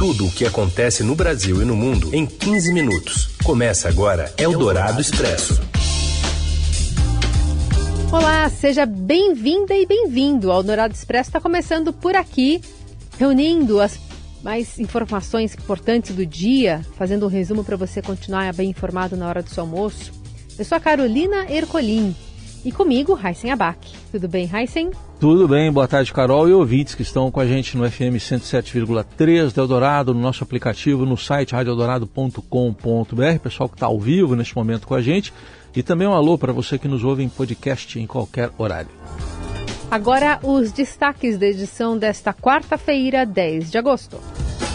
Tudo o que acontece no Brasil e no mundo em 15 minutos. Começa agora Eldorado Expresso. Olá, seja bem-vinda e bem-vindo ao Dourado Expresso. Está começando por aqui, reunindo as mais informações importantes do dia, fazendo um resumo para você continuar bem informado na hora do seu almoço. Eu sou a Carolina Ercolim e comigo, Heisen Abac. Tudo bem, Heisen? Tudo bem, boa tarde, Carol e ouvintes que estão com a gente no FM 107,3 do Eldorado, no nosso aplicativo, no site radioeldorado.com.br, pessoal que está ao vivo neste momento com a gente, e também um alô para você que nos ouve em podcast em qualquer horário. Agora, os destaques da edição desta quarta-feira, 10 de agosto.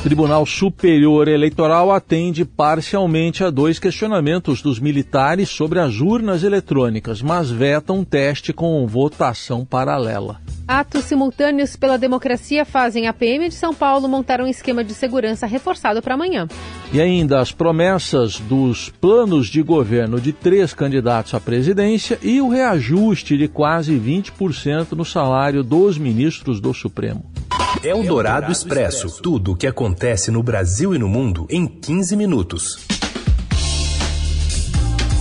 Tribunal Superior Eleitoral atende parcialmente a dois questionamentos dos militares sobre as urnas eletrônicas, mas veta um teste com votação paralela. Atos simultâneos pela democracia fazem a PM de São Paulo montar um esquema de segurança reforçado para amanhã. E ainda as promessas dos planos de governo de três candidatos à presidência e o reajuste de quase 20% no salário dos ministros do Supremo. É o Dourado Expresso. Tudo o que acontece no Brasil e no mundo em 15 minutos.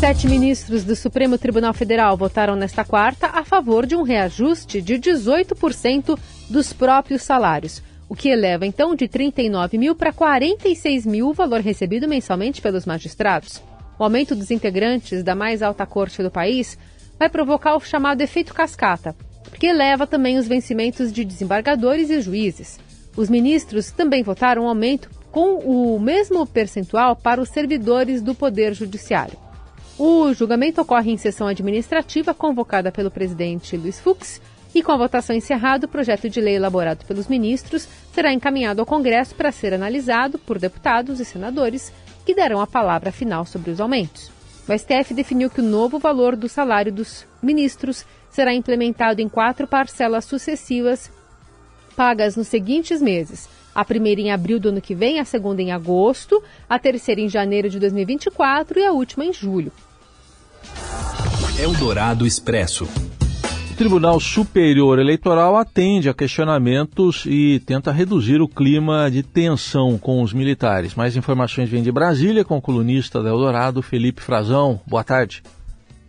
Sete ministros do Supremo Tribunal Federal votaram nesta quarta a favor de um reajuste de 18% dos próprios salários, o que eleva então de 39 mil para 46 mil o valor recebido mensalmente pelos magistrados. O aumento dos integrantes da mais alta corte do país vai provocar o chamado efeito cascata, porque eleva também os vencimentos de desembargadores e juízes. Os ministros também votaram um aumento com o mesmo percentual para os servidores do Poder Judiciário. O julgamento ocorre em sessão administrativa convocada pelo presidente Luiz Fux e, com a votação encerrada, o projeto de lei elaborado pelos ministros será encaminhado ao Congresso para ser analisado por deputados e senadores que darão a palavra final sobre os aumentos. O STF definiu que o novo valor do salário dos ministros será implementado em quatro parcelas sucessivas, pagas nos seguintes meses: a primeira em abril do ano que vem, a segunda em agosto, a terceira em janeiro de 2024 e a última em julho. Eldorado Expresso. O Tribunal Superior Eleitoral atende a questionamentos e tenta reduzir o clima de tensão com os militares. Mais informações vêm de Brasília com o colunista da Eldorado, Felipe Frazão. Boa tarde.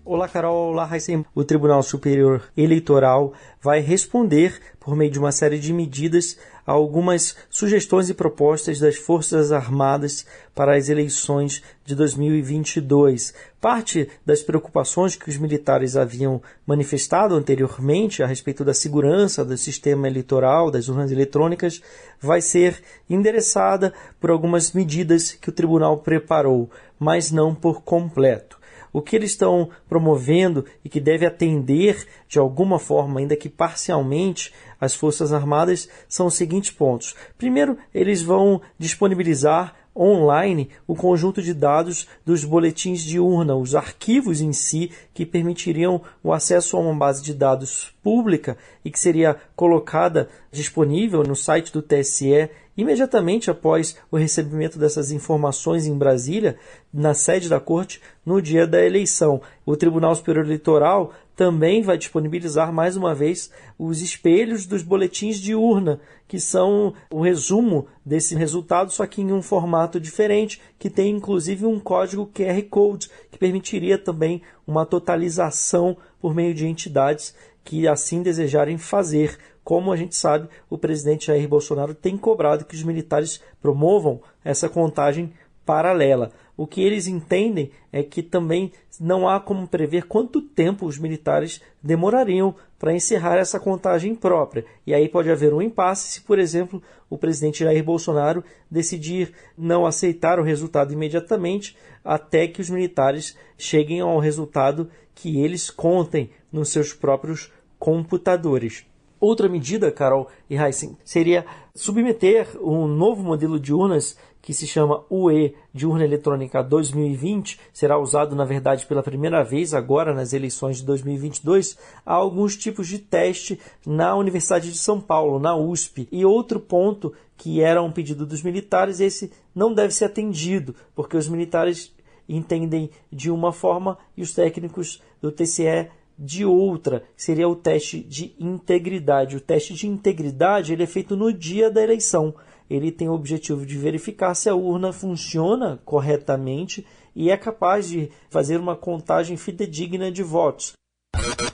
Olá, Carol. Olá, Raíssen. O Tribunal Superior Eleitoral vai responder, por meio de uma série de medidas, a algumas sugestões e propostas das Forças Armadas para as eleições de 2022. Parte das preocupações que os militares haviam manifestado anteriormente a respeito da segurança do sistema eleitoral, das urnas eletrônicas, vai ser endereçada por algumas medidas que o tribunal preparou, mas não por completo o que eles estão promovendo e que deve atender de alguma forma, ainda que parcialmente, as Forças Armadas são os seguintes pontos. Primeiro, eles vão disponibilizar online o conjunto de dados dos boletins de urna, os arquivos em si que permitiriam o acesso a uma base de dados pública e que seria colocada disponível no site do TSE imediatamente após o recebimento dessas informações em Brasília, na sede da corte, no dia da eleição. O Tribunal Superior Eleitoral também vai disponibilizar mais uma vez os espelhos dos boletins de urna, que são o resumo desse resultado, só que em um formato diferente, que tem inclusive um código QR Code, que permitiria também uma totalização por meio de entidades que assim desejarem fazer. Como a gente sabe, o presidente Jair Bolsonaro tem cobrado que os militares promovam essa contagem paralela. O que eles entendem é que também não há como prever quanto tempo os militares demorariam para encerrar essa contagem própria. E aí pode haver um impasse se, por exemplo, o presidente Jair Bolsonaro decidir não aceitar o resultado imediatamente até que os militares cheguem ao resultado que eles contem nos seus próprios computadores. Outra medida, Carol e Heisen, seria submeter um novo modelo de urnas que se chama UE de urna eletrônica 2020, será usado na verdade pela primeira vez agora nas eleições de 2022, a alguns tipos de teste na Universidade de São Paulo, na USP. E outro ponto que era um pedido dos militares, esse não deve ser atendido, porque os militares entendem de uma forma e os técnicos do TCE de outra, seria o teste de integridade. O teste de integridade ele é feito no dia da eleição. ele tem o objetivo de verificar se a urna funciona corretamente e é capaz de fazer uma contagem fidedigna de votos.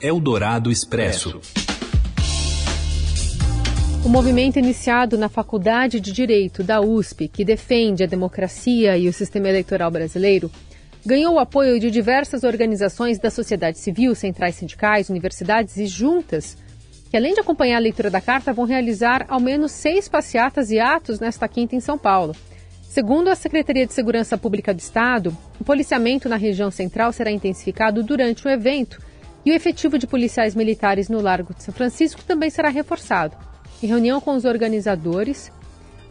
Eldorado Expresso. O movimento iniciado na Faculdade de Direito da USP, que defende a democracia e o sistema eleitoral brasileiro, ganhou o apoio de diversas organizações da sociedade civil, centrais sindicais, universidades e juntas, que além de acompanhar a leitura da carta, vão realizar ao menos seis passeatas e atos nesta quinta em São Paulo. Segundo a Secretaria de Segurança Pública do Estado, o policiamento na região central será intensificado durante o evento e o efetivo de policiais militares no Largo de São Francisco também será reforçado. Em reunião com os organizadores,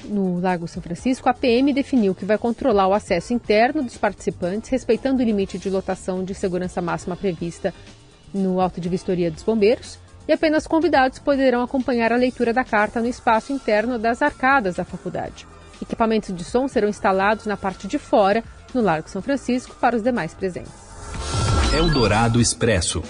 no Lago São Francisco, a PM definiu que vai controlar o acesso interno dos participantes, respeitando o limite de lotação de segurança máxima prevista no Alto de Vistoria dos Bombeiros, e apenas convidados poderão acompanhar a leitura da carta no espaço interno das arcadas da faculdade. Equipamentos de som serão instalados na parte de fora, no Largo São Francisco, para os demais presentes. Eldorado Expresso.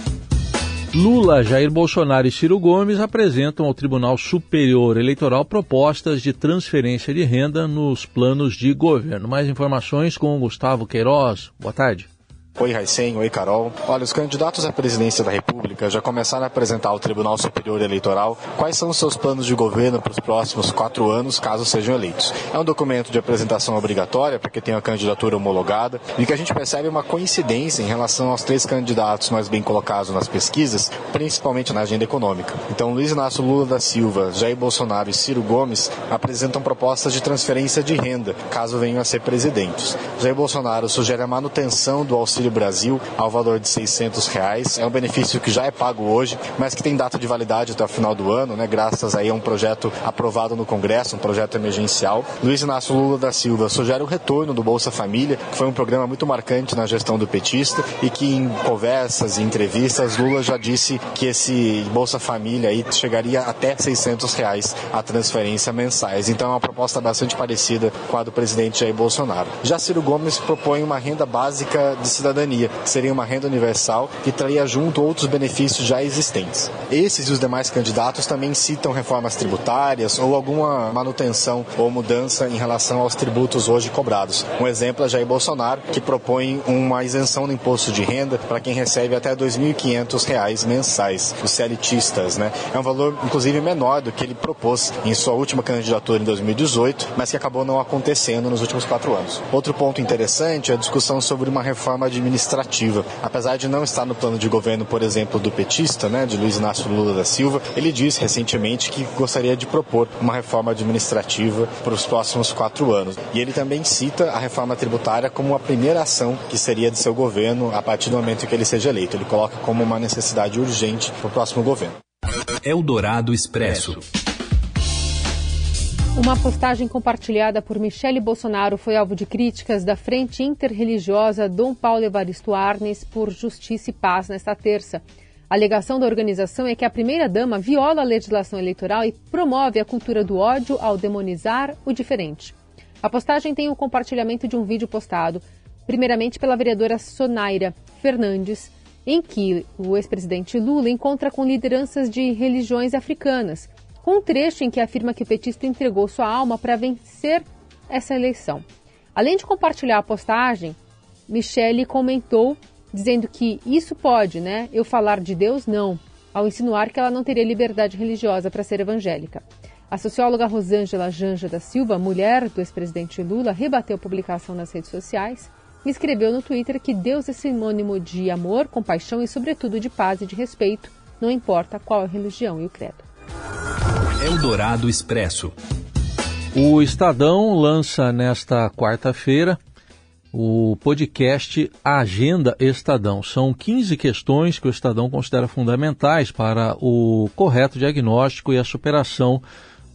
Lula, Jair Bolsonaro e Ciro Gomes apresentam ao Tribunal Superior Eleitoral propostas de transferência de renda nos planos de governo. Mais informações com Gustavo Queiroz. Boa tarde. Oi, Raicen. Oi, Carol. Olha, os candidatos à presidência da República já começaram a apresentar ao Tribunal Superior Eleitoral quais são os seus planos de governo para os próximos quatro anos, caso sejam eleitos. É um documento de apresentação obrigatória, porque tem a candidatura homologada, e que a gente percebe uma coincidência em relação aos três candidatos mais bem colocados nas pesquisas, principalmente na agenda econômica. Então, Luiz Inácio Lula da Silva, Jair Bolsonaro e Ciro Gomes apresentam propostas de transferência de renda, caso venham a ser presidentes. Jair Bolsonaro sugere a manutenção do auxílio Auxílio Brasil ao valor de 600 reais. É um benefício que já é pago hoje, mas que tem data de validade até o final do ano, né? Graças aí a um projeto aprovado no Congresso, um projeto emergencial. Luiz Inácio Lula da Silva sugere o retorno do Bolsa Família, que foi um programa muito marcante na gestão do petista e que em conversas e entrevistas Lula já disse que esse Bolsa Família aí chegaria até 600 reais a transferência mensais. Então é uma proposta bastante parecida com a do presidente Jair Bolsonaro. Já Ciro Gomes propõe uma renda básica de cidadania cidadania, que seria uma renda universal que traria junto outros benefícios já existentes. Esses e os demais candidatos também citam reformas tributárias ou alguma manutenção ou mudança em relação aos tributos hoje cobrados. Um exemplo é Jair Bolsonaro, que propõe uma isenção do imposto de renda para quem recebe até R$ 2.500 mensais, os CLTistas. Né? É um valor, inclusive, menor do que ele propôs em sua última candidatura em 2018, mas que acabou não acontecendo nos últimos quatro anos. Outro ponto interessante é a discussão sobre uma reforma de administrativa. Apesar de não estar no plano de governo, por exemplo, do petista, né, de Luiz Inácio Lula da Silva, ele disse recentemente que gostaria de propor uma reforma administrativa para os próximos quatro anos. E ele também cita a reforma tributária como a primeira ação que seria de seu governo a partir do momento em que ele seja eleito. Ele coloca como uma necessidade urgente para o próximo governo. Eldorado Expresso. Uma postagem compartilhada por Michele Bolsonaro foi alvo de críticas da Frente Interreligiosa Dom Paulo Evaristo Arnes por Justiça e Paz nesta terça. A alegação da organização é que a primeira-dama viola a legislação eleitoral e promove a cultura do ódio ao demonizar o diferente. A postagem tem o compartilhamento de um vídeo postado, primeiramente pela vereadora Sonaira Fernandes, em que o ex-presidente Lula encontra com lideranças de religiões africanas com um trecho em que afirma que o petista entregou sua alma para vencer essa eleição. Além de compartilhar a postagem, Michele comentou dizendo que isso pode, né? Eu falar de Deus, não, ao insinuar que ela não teria liberdade religiosa para ser evangélica. A socióloga Rosângela Janja da Silva, mulher do ex-presidente Lula, rebateu a publicação nas redes sociais e escreveu no Twitter que Deus é sinônimo de amor, compaixão e, sobretudo, de paz e de respeito, não importa qual a religião e o credo. Eldorado Expresso. O Estadão lança nesta quarta-feira o podcast Agenda Estadão. São 15 questões que o Estadão considera fundamentais para o correto diagnóstico e a superação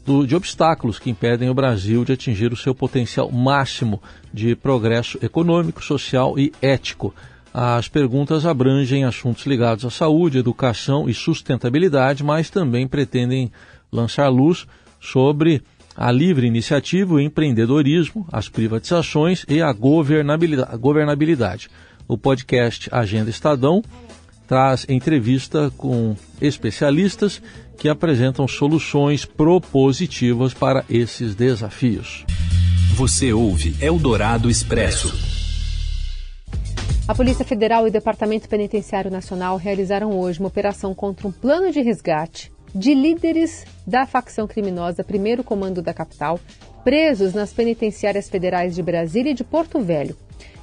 do, de obstáculos que impedem o Brasil de atingir o seu potencial máximo de progresso econômico, social e ético. As perguntas abrangem assuntos ligados à saúde, educação e sustentabilidade, mas também pretendem lançar luz sobre a livre iniciativa, o empreendedorismo, as privatizações e a governabilidade. O podcast Agenda Estadão traz entrevista com especialistas que apresentam soluções propositivas para esses desafios. Você ouve Eldorado Expresso. A Polícia Federal e o Departamento Penitenciário Nacional realizaram hoje uma operação contra um plano de resgate de líderes da facção criminosa Primeiro Comando da Capital, presos nas penitenciárias federais de Brasília e de Porto Velho.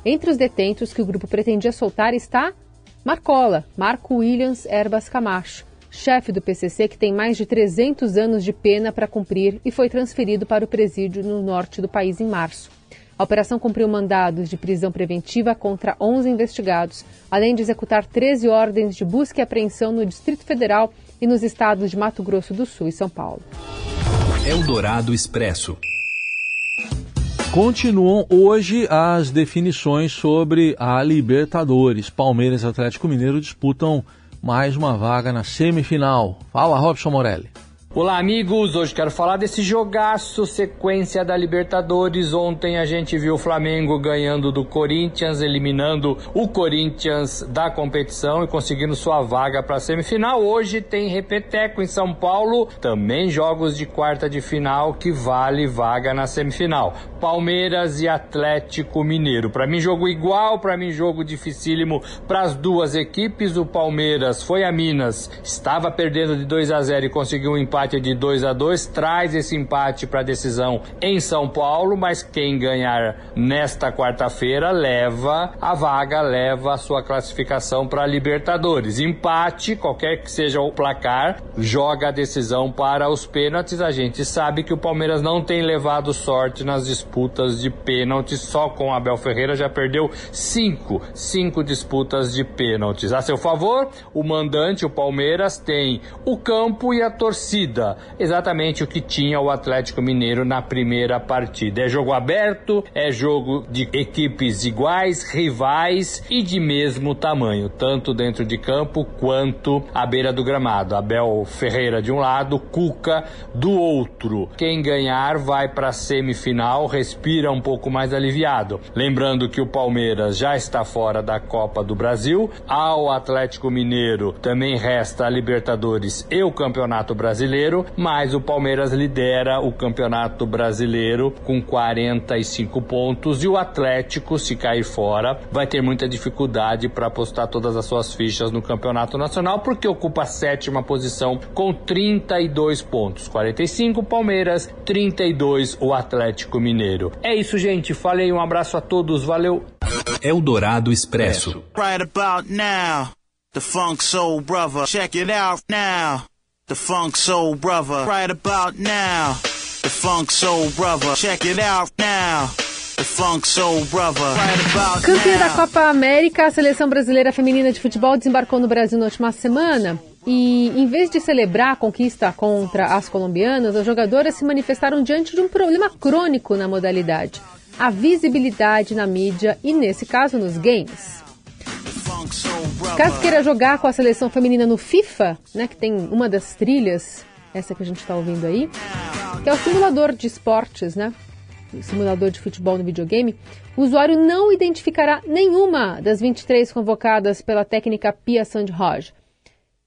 Entre os detentos que o grupo pretendia soltar está Marcola, Marco Williams Erbas Camacho, chefe do PCC que tem mais de 300 anos de pena para cumprir e foi transferido para o presídio no norte do país em março. A operação cumpriu mandados de prisão preventiva contra 11 investigados, além de executar 13 ordens de busca e apreensão no Distrito Federal e nos estados de Mato Grosso do Sul e São Paulo. Eldorado Expresso. Continuam hoje as definições sobre a Libertadores. Palmeiras e Atlético Mineiro disputam mais uma vaga na semifinal. Fala, Robson Morelli. Olá, amigos. Hoje quero falar desse jogaço sequência da Libertadores. Ontem a gente viu o Flamengo ganhando do Corinthians, eliminando o Corinthians da competição e conseguindo sua vaga para a semifinal. Hoje tem repeteco em São Paulo, também jogos de quarta de final que vale vaga na semifinal. Palmeiras e Atlético Mineiro. Para mim jogo igual, para mim jogo dificílimo para as duas equipes. O Palmeiras foi a Minas, estava perdendo de 2 a 0 e conseguiu um empate empate de 2 a 2 traz esse empate para a decisão em São Paulo, mas quem ganhar nesta quarta-feira leva a vaga, leva a sua classificação para Libertadores. Empate, qualquer que seja o placar, joga a decisão para os pênaltis. A gente sabe que o Palmeiras não tem levado sorte nas disputas de pênaltis, só com Abel Ferreira já perdeu cinco, cinco disputas de pênaltis. A seu favor, o mandante, o Palmeiras, tem o campo e a torcida exatamente o que tinha o Atlético Mineiro na primeira partida. É jogo aberto, é jogo de equipes iguais, rivais e de mesmo tamanho, tanto dentro de campo quanto à beira do gramado. Abel Ferreira de um lado, Cuca do outro. Quem ganhar vai para a semifinal, respira um pouco mais aliviado. Lembrando que o Palmeiras já está fora da Copa do Brasil, ao Atlético Mineiro também resta a Libertadores e o Campeonato Brasileiro brasileiro, mas o Palmeiras lidera o Campeonato Brasileiro com 45 pontos e o Atlético, se cair fora, vai ter muita dificuldade para apostar todas as suas fichas no Campeonato Nacional, porque ocupa a sétima posição com 32 pontos. 45 Palmeiras, 32 o Atlético Mineiro. É isso, gente. Falei, um abraço a todos, valeu. Eldorado Expresso. Right about now, the Funk Soul Brother. Check it out now. The Funk Soul Brother. Right about now. The Funk Soul Brother. Check it out now. The Funk Soul Brother. Right about Campeã da. Copa América, a seleção brasileira feminina de futebol desembarcou no Brasil na última semana. E em vez de celebrar a conquista contra as colombianas, as jogadoras se manifestaram diante de um problema crônico na modalidade: a visibilidade na mídia e, nesse caso, nos games. Caso queira jogar com a seleção feminina no FIFA, né, que tem uma das trilhas, essa que a gente está ouvindo aí, que é o simulador de esportes, né? O simulador de futebol no videogame, o usuário não identificará nenhuma das 23 convocadas pela técnica Pia Sandhoj.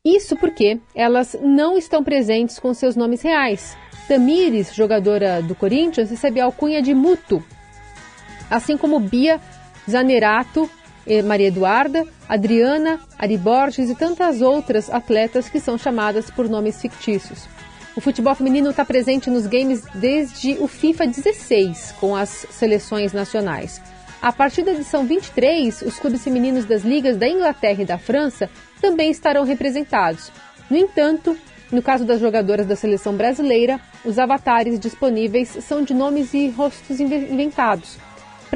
Isso porque elas não estão presentes com seus nomes reais. Tamires, jogadora do Corinthians, recebeu a alcunha de Muto, assim como Bia Zanerato, Maria Eduarda, Adriana, Ari Borges e tantas outras atletas que são chamadas por nomes fictícios. O futebol feminino está presente nos games desde o FIFA 16, com as seleções nacionais. A partir da edição 23, os clubes femininos das ligas da Inglaterra e da França também estarão representados. No entanto, no caso das jogadoras da seleção brasileira, os avatares disponíveis são de nomes e rostos inve- inventados.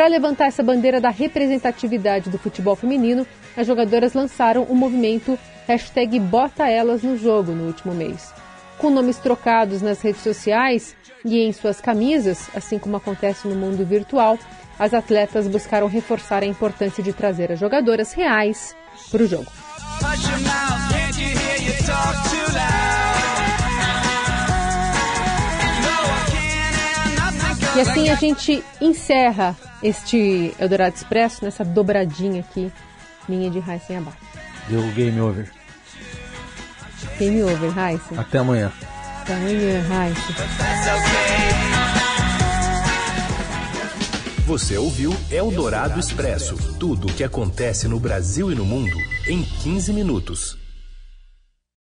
Para levantar essa bandeira da representatividade do futebol feminino, as jogadoras lançaram o movimento hashtag Bota Elas no Jogo no último mês. Com nomes trocados nas redes sociais e em suas camisas, assim como acontece no mundo virtual, as atletas buscaram reforçar a importância de trazer as jogadoras reais para o jogo. E assim a gente encerra este Eldorado Expresso nessa dobradinha aqui, minha de Raíssa Abaixo. Deu game over. Game over, Raíssa. Até amanhã. Até amanhã, Raíssa. Você ouviu Eldorado Expresso tudo o que acontece no Brasil e no mundo em 15 minutos.